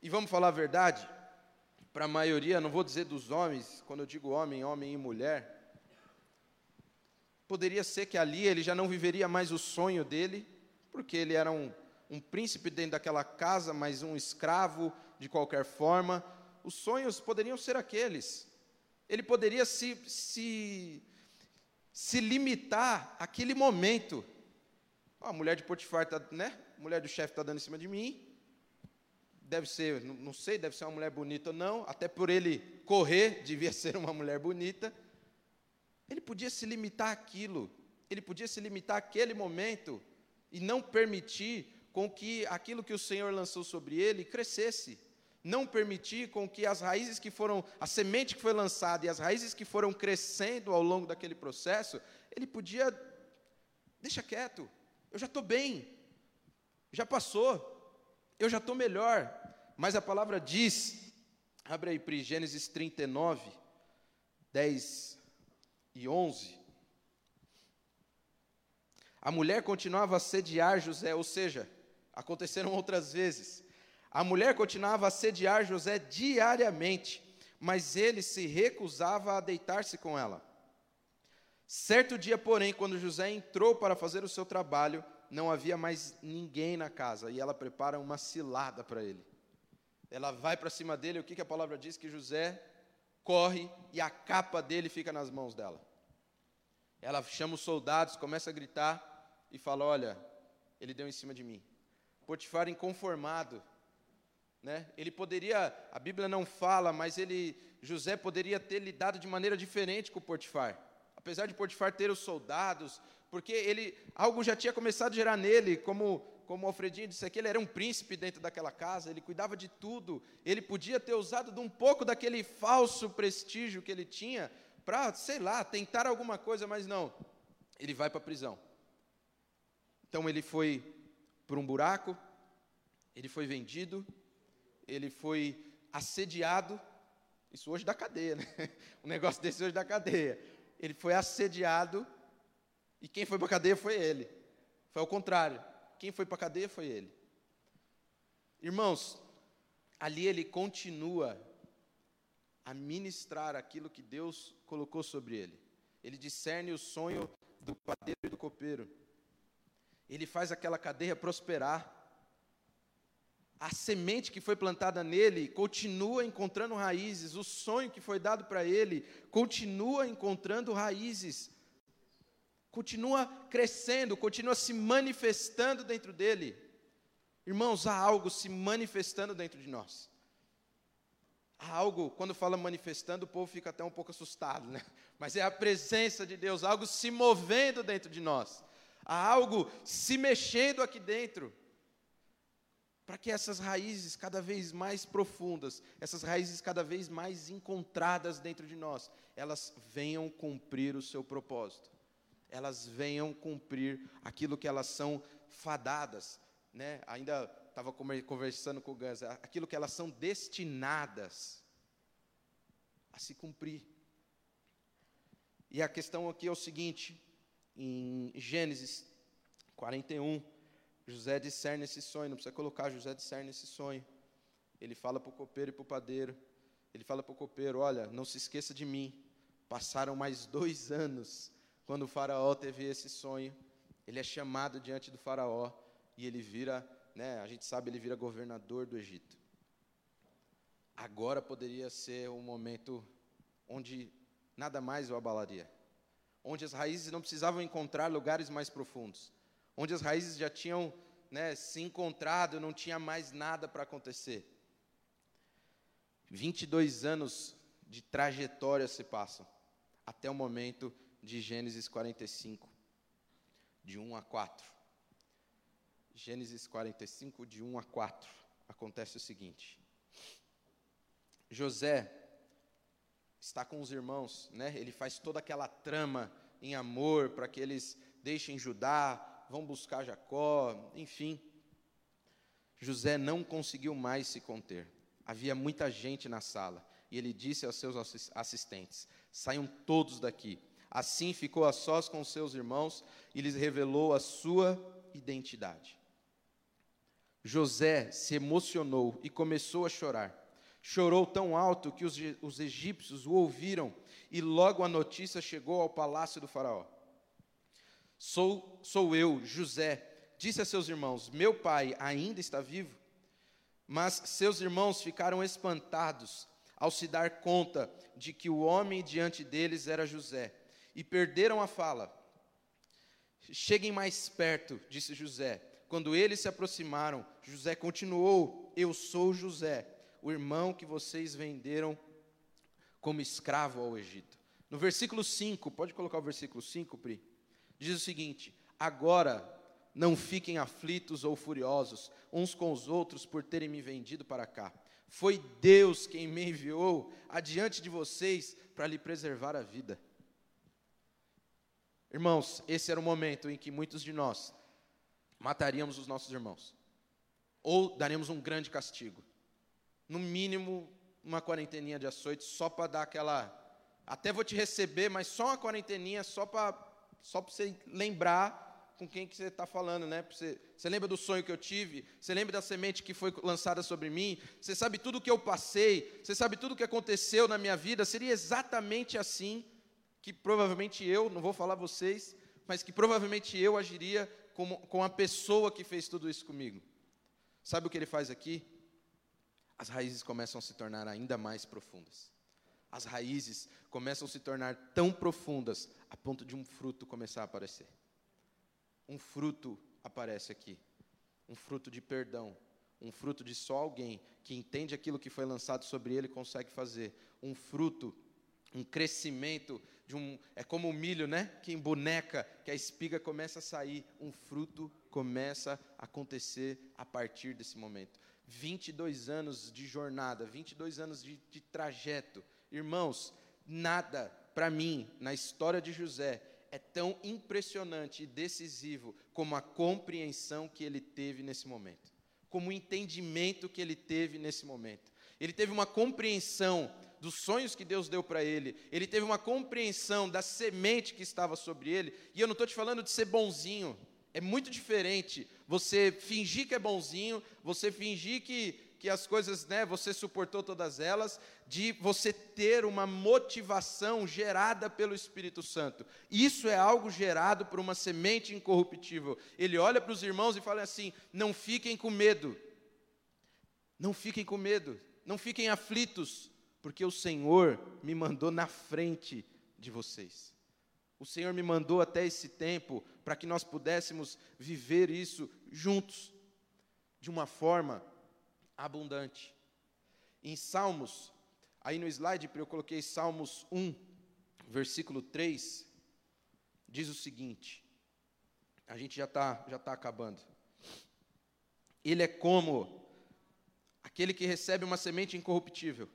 S1: E vamos falar a verdade? Para a maioria, não vou dizer dos homens, quando eu digo homem, homem e mulher, poderia ser que ali ele já não viveria mais o sonho dele, porque ele era um, um príncipe dentro daquela casa, mas um escravo de qualquer forma. Os sonhos poderiam ser aqueles. Ele poderia se, se, se limitar àquele momento a mulher de Potifar está, né? A mulher do chefe está dando em cima de mim. Deve ser, não sei, deve ser uma mulher bonita ou não. Até por ele correr, devia ser uma mulher bonita. Ele podia se limitar àquilo. Ele podia se limitar àquele momento e não permitir com que aquilo que o Senhor lançou sobre ele crescesse. Não permitir com que as raízes que foram, a semente que foi lançada e as raízes que foram crescendo ao longo daquele processo, ele podia, deixa quieto, eu já estou bem, já passou, eu já estou melhor. Mas a palavra diz, abre aí para Gênesis 39, 10 e 11. A mulher continuava a sediar José, ou seja, aconteceram outras vezes. A mulher continuava a sediar José diariamente, mas ele se recusava a deitar-se com ela. Certo dia, porém, quando José entrou para fazer o seu trabalho, não havia mais ninguém na casa e ela prepara uma cilada para ele. Ela vai para cima dele, o que, que a palavra diz? Que José corre e a capa dele fica nas mãos dela. Ela chama os soldados, começa a gritar e fala: Olha, ele deu em cima de mim. Potifar inconformado, né? Ele poderia, a Bíblia não fala, mas ele, José poderia ter lidado de maneira diferente com Potifar apesar de Potifar ter os soldados, porque ele algo já tinha começado a gerar nele, como como Alfredinho disse aqui, ele era um príncipe dentro daquela casa, ele cuidava de tudo, ele podia ter usado de um pouco daquele falso prestígio que ele tinha para, sei lá, tentar alguma coisa, mas não. Ele vai para a prisão. Então ele foi para um buraco, ele foi vendido, ele foi assediado. Isso hoje da cadeia, né? Um negócio desse hoje da cadeia ele foi assediado e quem foi para a cadeia foi ele. Foi ao contrário. Quem foi para a cadeia foi ele. Irmãos, ali ele continua a ministrar aquilo que Deus colocou sobre ele. Ele discerne o sonho do padeiro e do copeiro. Ele faz aquela cadeia prosperar a semente que foi plantada nele continua encontrando raízes, o sonho que foi dado para ele continua encontrando raízes, continua crescendo, continua se manifestando dentro dele. Irmãos, há algo se manifestando dentro de nós. Há algo, quando fala manifestando, o povo fica até um pouco assustado, né? Mas é a presença de Deus, algo se movendo dentro de nós. Há algo se mexendo aqui dentro para que essas raízes cada vez mais profundas, essas raízes cada vez mais encontradas dentro de nós, elas venham cumprir o seu propósito, elas venham cumprir aquilo que elas são fadadas, né? Ainda estava conversando com o Gans, aquilo que elas são destinadas a se cumprir. E a questão aqui é o seguinte, em Gênesis 41, José discerne esse sonho, não precisa colocar, José discerne esse sonho. Ele fala para o copeiro e para o padeiro. Ele fala para o copeiro: Olha, não se esqueça de mim. Passaram mais dois anos quando o Faraó teve esse sonho. Ele é chamado diante do Faraó e ele vira, né, a gente sabe, ele vira governador do Egito. Agora poderia ser um momento onde nada mais o abalaria, onde as raízes não precisavam encontrar lugares mais profundos onde as raízes já tinham né, se encontrado, não tinha mais nada para acontecer. 22 anos de trajetória se passam, até o momento de Gênesis 45, de 1 a 4. Gênesis 45, de 1 a 4, acontece o seguinte: José está com os irmãos, né? Ele faz toda aquela trama em amor para que eles deixem Judá, vão buscar Jacó, enfim. José não conseguiu mais se conter. Havia muita gente na sala e ele disse aos seus assistentes: Saiam todos daqui. Assim ficou a sós com seus irmãos e lhes revelou a sua identidade. José se emocionou e começou a chorar. Chorou tão alto que os, os egípcios o ouviram e logo a notícia chegou ao palácio do Faraó. Sou, sou eu, José, disse a seus irmãos: Meu pai ainda está vivo? Mas seus irmãos ficaram espantados ao se dar conta de que o homem diante deles era José e perderam a fala. Cheguem mais perto, disse José. Quando eles se aproximaram, José continuou: Eu sou José, o irmão que vocês venderam como escravo ao Egito. No versículo 5, pode colocar o versículo 5, Pri? Diz o seguinte: Agora não fiquem aflitos ou furiosos uns com os outros por terem me vendido para cá. Foi Deus quem me enviou adiante de vocês para lhe preservar a vida. Irmãos, esse era o momento em que muitos de nós mataríamos os nossos irmãos, ou daríamos um grande castigo, no mínimo uma quarenteninha de açoite, só para dar aquela. Até vou te receber, mas só uma quarenteninha, só para só você lembrar com quem que você está falando, né? Você, você lembra do sonho que eu tive? Você lembra da semente que foi lançada sobre mim? Você sabe tudo o que eu passei? Você sabe tudo o que aconteceu na minha vida? Seria exatamente assim que provavelmente eu, não vou falar vocês, mas que provavelmente eu agiria com, com a pessoa que fez tudo isso comigo. Sabe o que ele faz aqui? As raízes começam a se tornar ainda mais profundas. As raízes começam a se tornar tão profundas a ponto de um fruto começar a aparecer. Um fruto aparece aqui. Um fruto de perdão. Um fruto de só alguém que entende aquilo que foi lançado sobre ele consegue fazer. Um fruto um crescimento um é como o milho, né? Que em boneca, que a espiga começa a sair, um fruto começa a acontecer a partir desse momento. 22 anos de jornada, 22 anos de, de trajeto. Irmãos, nada para mim na história de José é tão impressionante e decisivo como a compreensão que ele teve nesse momento, como o entendimento que ele teve nesse momento. Ele teve uma compreensão dos sonhos que Deus deu para ele, ele teve uma compreensão da semente que estava sobre ele, e eu não estou te falando de ser bonzinho, é muito diferente você fingir que é bonzinho, você fingir que, que as coisas, né, você suportou todas elas, de você ter uma motivação gerada pelo Espírito Santo. Isso é algo gerado por uma semente incorruptível. Ele olha para os irmãos e fala assim: não fiquem com medo, não fiquem com medo, não fiquem aflitos, porque o Senhor me mandou na frente de vocês. O Senhor me mandou até esse tempo para que nós pudéssemos viver isso juntos, de uma forma abundante. Em Salmos, aí no slide eu coloquei Salmos 1, versículo 3, diz o seguinte: a gente já está já tá acabando. Ele é como aquele que recebe uma semente incorruptível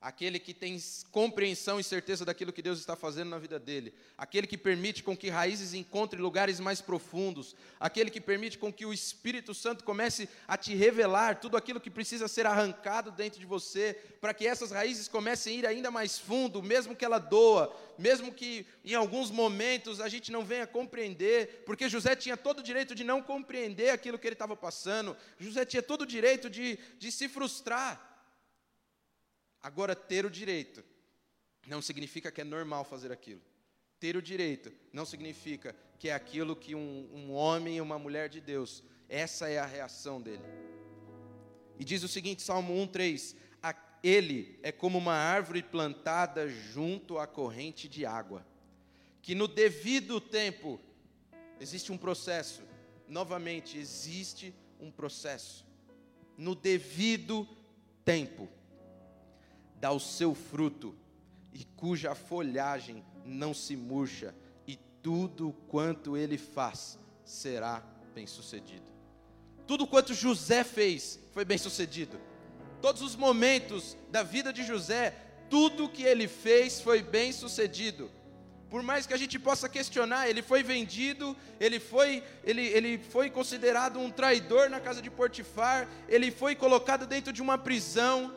S1: aquele que tem compreensão e certeza daquilo que Deus está fazendo na vida dele, aquele que permite com que raízes encontrem lugares mais profundos, aquele que permite com que o Espírito Santo comece a te revelar tudo aquilo que precisa ser arrancado dentro de você, para que essas raízes comecem a ir ainda mais fundo, mesmo que ela doa, mesmo que em alguns momentos a gente não venha compreender, porque José tinha todo o direito de não compreender aquilo que ele estava passando, José tinha todo o direito de, de se frustrar, Agora, ter o direito não significa que é normal fazer aquilo. Ter o direito não significa que é aquilo que um, um homem e uma mulher de Deus, essa é a reação dele. E diz o seguinte, Salmo 1,3: Ele é como uma árvore plantada junto à corrente de água, que no devido tempo, existe um processo, novamente, existe um processo, no devido tempo dá o seu fruto e cuja folhagem não se murcha, e tudo quanto ele faz será bem-sucedido. Tudo quanto José fez foi bem-sucedido. Todos os momentos da vida de José, tudo que ele fez foi bem-sucedido. Por mais que a gente possa questionar, ele foi vendido, ele foi, ele, ele foi considerado um traidor na casa de Portifar, ele foi colocado dentro de uma prisão.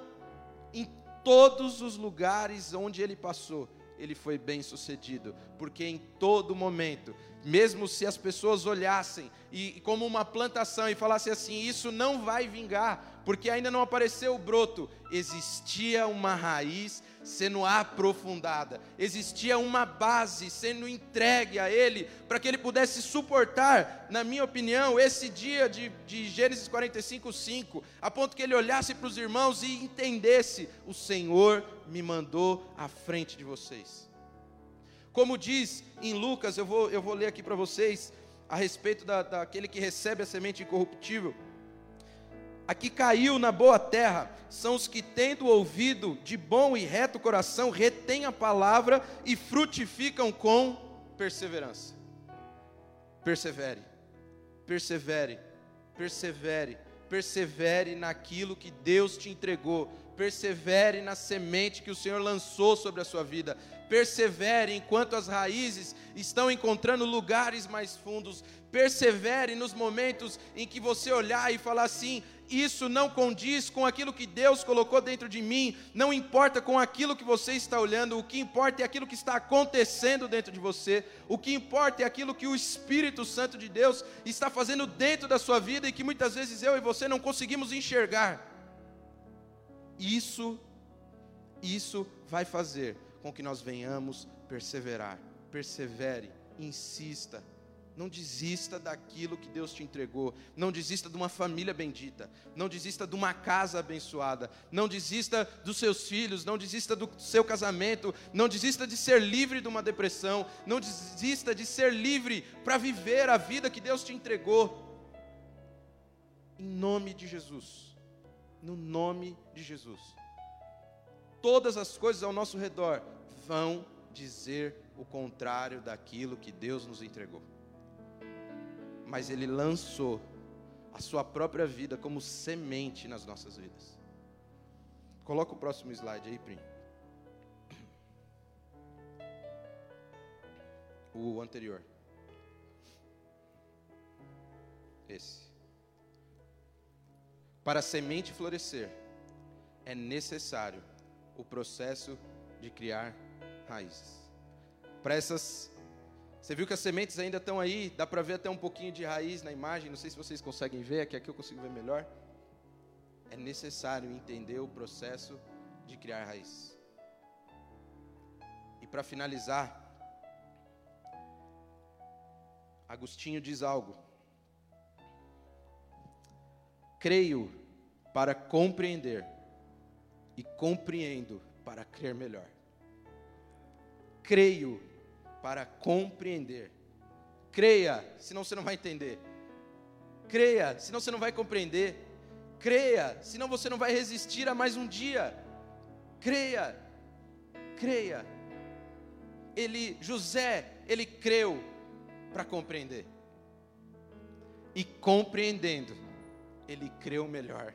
S1: Em todos os lugares onde ele passou, ele foi bem sucedido, porque em todo momento, mesmo se as pessoas olhassem e como uma plantação e falassem assim, isso não vai vingar, porque ainda não apareceu o broto, existia uma raiz sendo aprofundada, existia uma base sendo entregue a ele, para que ele pudesse suportar, na minha opinião, esse dia de, de Gênesis 45, 5, a ponto que ele olhasse para os irmãos e entendesse: o Senhor me mandou à frente de vocês. Como diz em Lucas, eu vou, eu vou ler aqui para vocês, a respeito da, daquele que recebe a semente incorruptível. Aqui caiu na boa terra são os que, tendo ouvido de bom e reto coração, retêm a palavra e frutificam com perseverança. Persevere, persevere, persevere, persevere naquilo que Deus te entregou, persevere na semente que o Senhor lançou sobre a sua vida, persevere enquanto as raízes estão encontrando lugares mais fundos, persevere nos momentos em que você olhar e falar assim: isso não condiz com aquilo que Deus colocou dentro de mim, não importa com aquilo que você está olhando, o que importa é aquilo que está acontecendo dentro de você, o que importa é aquilo que o Espírito Santo de Deus está fazendo dentro da sua vida e que muitas vezes eu e você não conseguimos enxergar. Isso, isso vai fazer com que nós venhamos perseverar. Persevere, insista, não desista daquilo que Deus te entregou. Não desista de uma família bendita. Não desista de uma casa abençoada. Não desista dos seus filhos. Não desista do seu casamento. Não desista de ser livre de uma depressão. Não desista de ser livre para viver a vida que Deus te entregou. Em nome de Jesus. No nome de Jesus. Todas as coisas ao nosso redor vão dizer o contrário daquilo que Deus nos entregou mas Ele lançou a Sua própria vida como semente nas nossas vidas. Coloca o próximo slide aí, Prim. O anterior. Esse. Para a semente florescer, é necessário o processo de criar raízes. Para essas você viu que as sementes ainda estão aí, dá para ver até um pouquinho de raiz na imagem, não sei se vocês conseguem ver, aqui, aqui eu consigo ver melhor. É necessário entender o processo de criar raiz. E para finalizar, Agostinho diz algo. Creio para compreender e compreendo para crer melhor. Creio para compreender. Creia, senão você não vai entender. Creia, senão você não vai compreender. Creia, senão você não vai resistir a mais um dia. Creia, creia. Ele, José, ele creu para compreender. E compreendendo, ele creu melhor.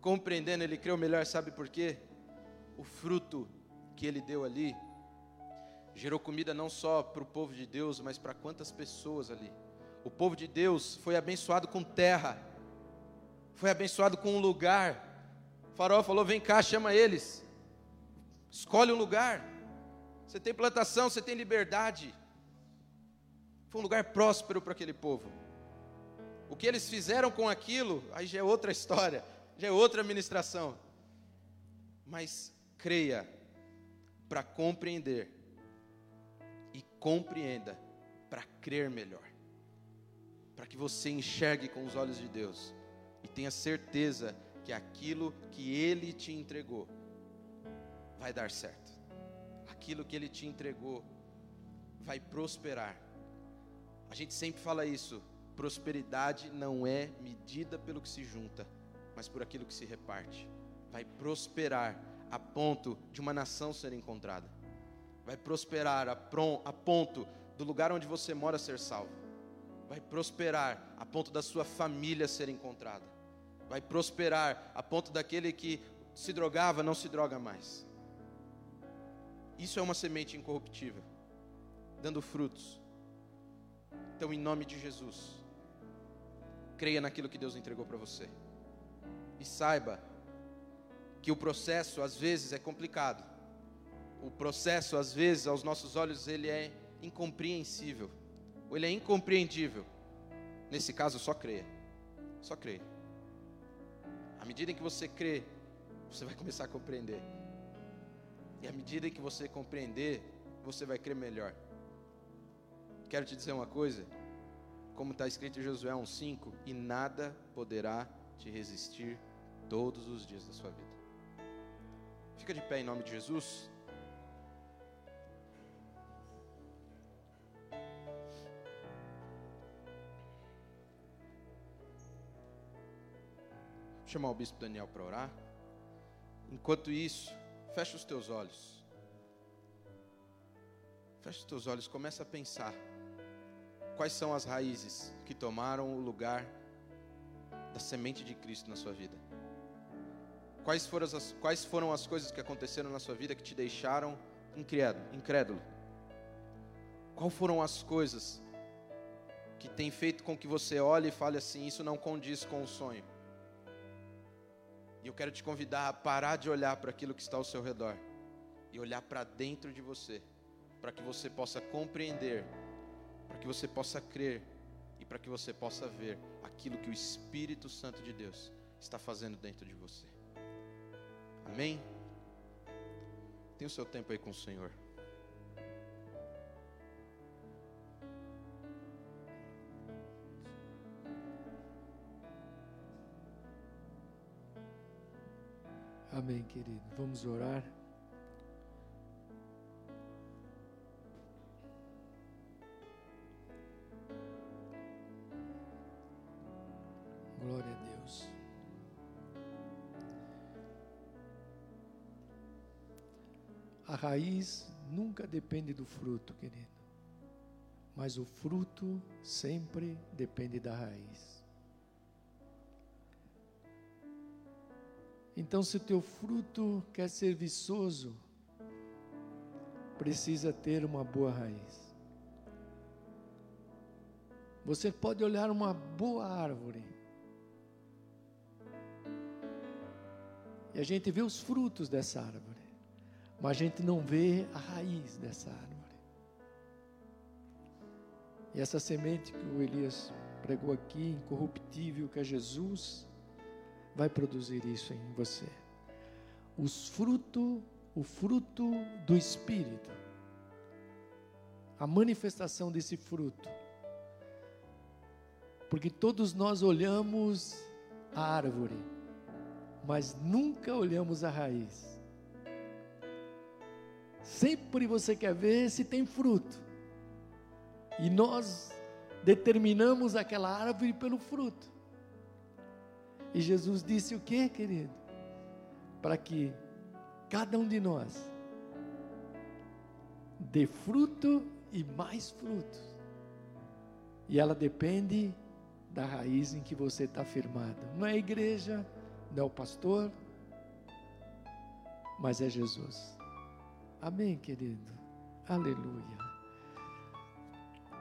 S1: Compreendendo, ele creu melhor, sabe por quê? O fruto que ele deu ali gerou comida não só para o povo de Deus, mas para quantas pessoas ali. O povo de Deus foi abençoado com terra, foi abençoado com um lugar. O farol falou: vem cá, chama eles, escolhe um lugar. Você tem plantação, você tem liberdade. Foi um lugar próspero para aquele povo. O que eles fizeram com aquilo, aí já é outra história, já é outra administração. Mas creia para compreender compreenda para crer melhor. Para que você enxergue com os olhos de Deus e tenha certeza que aquilo que Ele te entregou vai dar certo. Aquilo que Ele te entregou vai prosperar. A gente sempre fala isso. Prosperidade não é medida pelo que se junta, mas por aquilo que se reparte. vai prosperar a ponto de uma nação ser encontrada. Vai prosperar a, ponto do lugar onde você mora ser salvo. Vai prosperar a ponto da sua família ser encontrada. Vai prosperar a ponto daquele que se drogava não se droga mais. Isso é uma semente incorruptível, dando frutos. Então, em nome de Jesus, creia naquilo que Deus entregou para você. E saiba que o processo às vezes é complicado. O processo às vezes aos nossos olhos ele é incompreensível. Ou ele é incompreendível. Nesse caso só creia. Só creia. À medida em que você crê, você vai começar a compreender. E à medida em que você compreender, você vai crer melhor. Quero te dizer uma coisa, como está escrito em Josué 1,5: e nada poderá te resistir todos os dias da sua vida. Fica de pé em nome de Jesus. Chamar o bispo Daniel para orar. Enquanto isso, fecha os teus olhos. Fecha os teus olhos, começa a pensar. Quais são as raízes que tomaram o lugar da semente de Cristo na sua vida? Quais foram as, quais foram as coisas que aconteceram na sua vida que te deixaram incrédulo? Qual foram as coisas que têm feito com que você olhe e fale assim: Isso não condiz com o sonho? E eu quero te convidar a parar de olhar para aquilo que está ao seu redor e olhar para dentro de você, para que você possa compreender para que você possa crer e para que você possa ver aquilo que o Espírito Santo de Deus está fazendo dentro de você. Amém? Tem o seu tempo aí com o Senhor.
S2: Amém, querido. Vamos orar. Glória a Deus. A raiz nunca depende do fruto, querido. Mas o fruto sempre depende da raiz. Então, se o teu fruto quer ser viçoso, precisa ter uma boa raiz. Você pode olhar uma boa árvore E a gente vê os frutos dessa árvore, mas a gente não vê a raiz dessa árvore. E essa semente que o Elias pregou aqui, incorruptível, que é Jesus, vai produzir isso em você. Os frutos, o fruto do Espírito, a manifestação desse fruto. Porque todos nós olhamos a árvore, mas nunca olhamos a raiz. Sempre você quer ver se tem fruto. E nós determinamos aquela árvore pelo fruto. E Jesus disse o que, querido? Para que cada um de nós dê fruto e mais frutos. E ela depende da raiz em que você está firmado. Não é a igreja, não é o pastor, mas é Jesus. Amém, querido? Aleluia.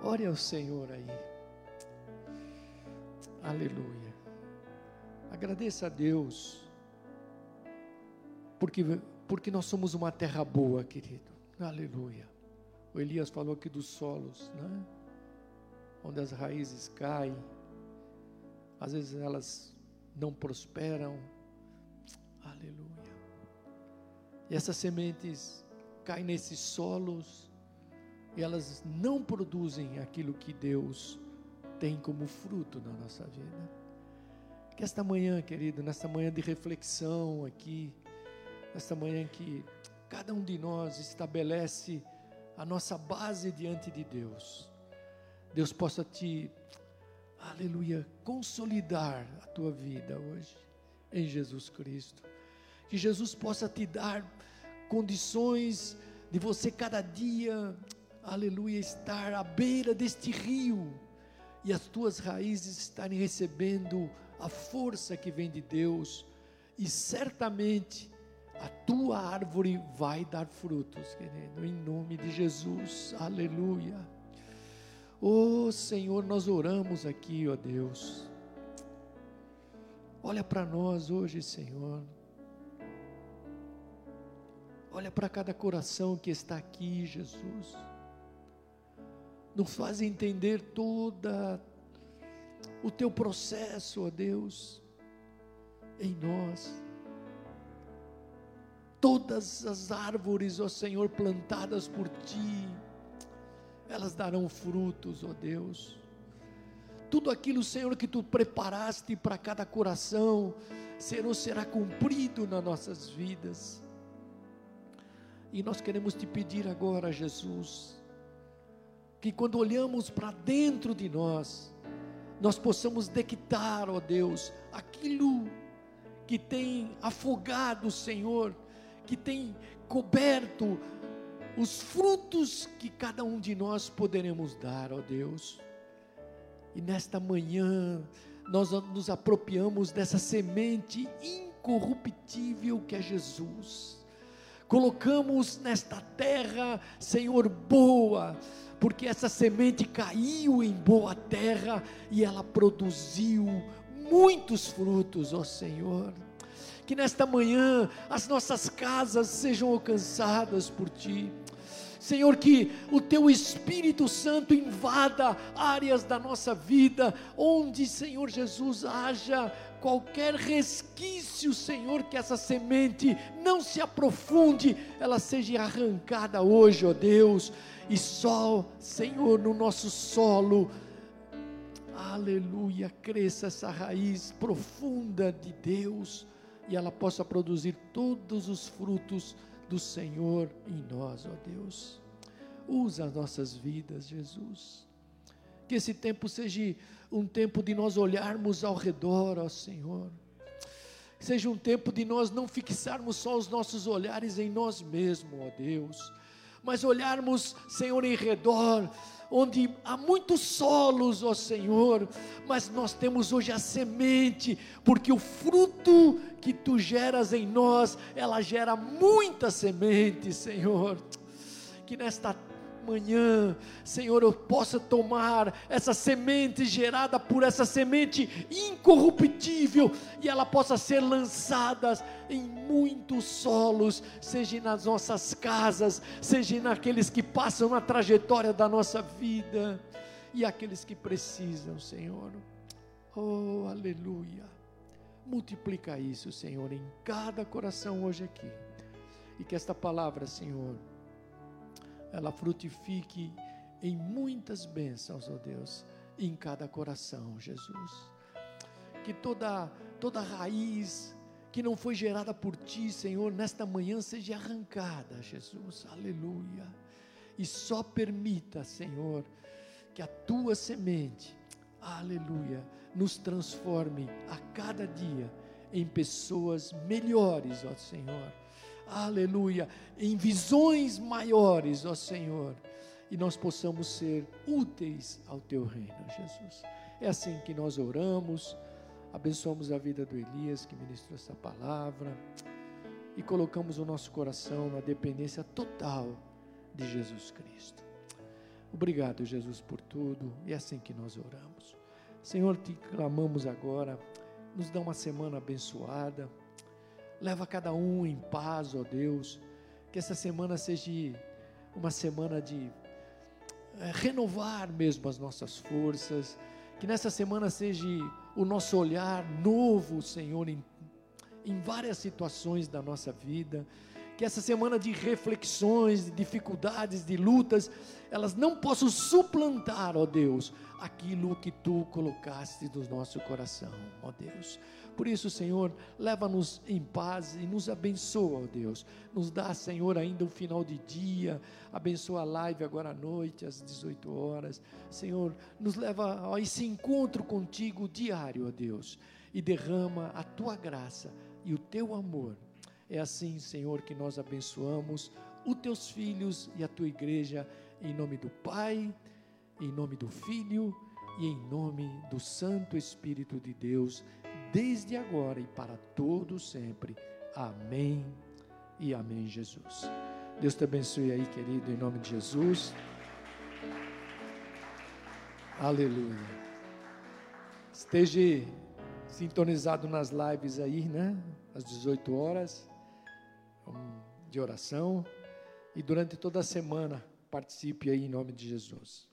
S2: Ore ao Senhor aí. Aleluia. Agradeça a Deus, porque, porque nós somos uma terra boa, querido. Aleluia. O Elias falou aqui dos solos, né? Onde as raízes caem, às vezes elas não prosperam. Aleluia. E essas sementes caem nesses solos e elas não produzem aquilo que Deus tem como fruto na nossa vida. Que esta manhã, querido, nesta manhã de reflexão aqui, nesta manhã que cada um de nós estabelece a nossa base diante de Deus, Deus possa te aleluia, consolidar a tua vida hoje em Jesus Cristo. Que Jesus possa te dar condições de você cada dia, aleluia, estar à beira deste rio e as tuas raízes estarem recebendo a força que vem de Deus, e certamente a tua árvore vai dar frutos, querido, em nome de Jesus, aleluia. Oh Senhor, nós oramos aqui, ó Deus. Olha para nós hoje, Senhor. Olha para cada coração que está aqui, Jesus. Nos faz entender toda o teu processo, ó Deus, em nós. Todas as árvores, ó Senhor, plantadas por ti, elas darão frutos, ó Deus. Tudo aquilo, Senhor, que tu preparaste para cada coração, Senhor, será cumprido nas nossas vidas. E nós queremos te pedir agora, Jesus, que quando olhamos para dentro de nós, nós possamos detectar, ó Deus, aquilo que tem afogado o Senhor, que tem coberto os frutos que cada um de nós poderemos dar, ó Deus. E nesta manhã, nós nos apropriamos dessa semente incorruptível que é Jesus. Colocamos nesta terra, Senhor, boa, porque essa semente caiu em boa terra e ela produziu muitos frutos, ó Senhor. Que nesta manhã as nossas casas sejam alcançadas por Ti. Senhor, que o Teu Espírito Santo invada áreas da nossa vida, onde, Senhor Jesus, haja qualquer resquício, Senhor, que essa semente não se aprofunde, ela seja arrancada hoje, ó Deus e só, Senhor, no nosso solo, aleluia, cresça essa raiz profunda de Deus e ela possa produzir todos os frutos do Senhor em nós, ó Deus. Usa as nossas vidas, Jesus. Que esse tempo seja um tempo de nós olharmos ao redor, ó Senhor. Seja um tempo de nós não fixarmos só os nossos olhares em nós mesmos, ó Deus mas olharmos, Senhor, em redor, onde há muitos solos, ó Senhor, mas nós temos hoje a semente, porque o fruto que tu geras em nós, ela gera muita semente, Senhor. Que nesta manhã, Senhor, eu possa tomar essa semente gerada por essa semente incorruptível e ela possa ser lançada em muitos solos, seja nas nossas casas, seja naqueles que passam na trajetória da nossa vida e aqueles que precisam, Senhor. Oh, aleluia. Multiplica isso, Senhor, em cada coração hoje aqui. E que esta palavra, Senhor, ela frutifique em muitas bênçãos, ó Deus, em cada coração, Jesus. Que toda toda raiz que não foi gerada por ti, Senhor, nesta manhã seja arrancada, Jesus. Aleluia. E só permita, Senhor, que a tua semente, aleluia, nos transforme a cada dia em pessoas melhores, ó Senhor aleluia, em visões maiores, ó Senhor, e nós possamos ser úteis ao teu reino, Jesus. É assim que nós oramos, abençoamos a vida do Elias que ministrou essa palavra e colocamos o nosso coração na dependência total de Jesus Cristo. Obrigado, Jesus, por tudo, e é assim que nós oramos. Senhor, te clamamos agora, nos dá uma semana abençoada Leva cada um em paz, ó Deus. Que essa semana seja uma semana de é, renovar mesmo as nossas forças. Que nessa semana seja o nosso olhar novo, Senhor, em, em várias situações da nossa vida. Que essa semana de reflexões, de dificuldades, de lutas, elas não possam suplantar, ó Deus, aquilo que tu colocaste no nosso coração, ó Deus. Por isso, Senhor, leva-nos em paz e nos abençoa, ó Deus. Nos dá, Senhor, ainda um final de dia. Abençoa a live agora à noite, às 18 horas. Senhor, nos leva a esse encontro contigo diário, ó Deus. E derrama a tua graça e o teu amor É assim, Senhor, que nós abençoamos os teus filhos e a tua igreja, em nome do Pai, em nome do Filho e em nome do Santo Espírito de Deus, desde agora e para todo sempre. Amém e amém, Jesus. Deus te abençoe aí, querido, em nome de Jesus. Aleluia. Esteja sintonizado nas lives aí, né? Às 18 horas de oração. E durante toda a semana, participe aí em nome de Jesus.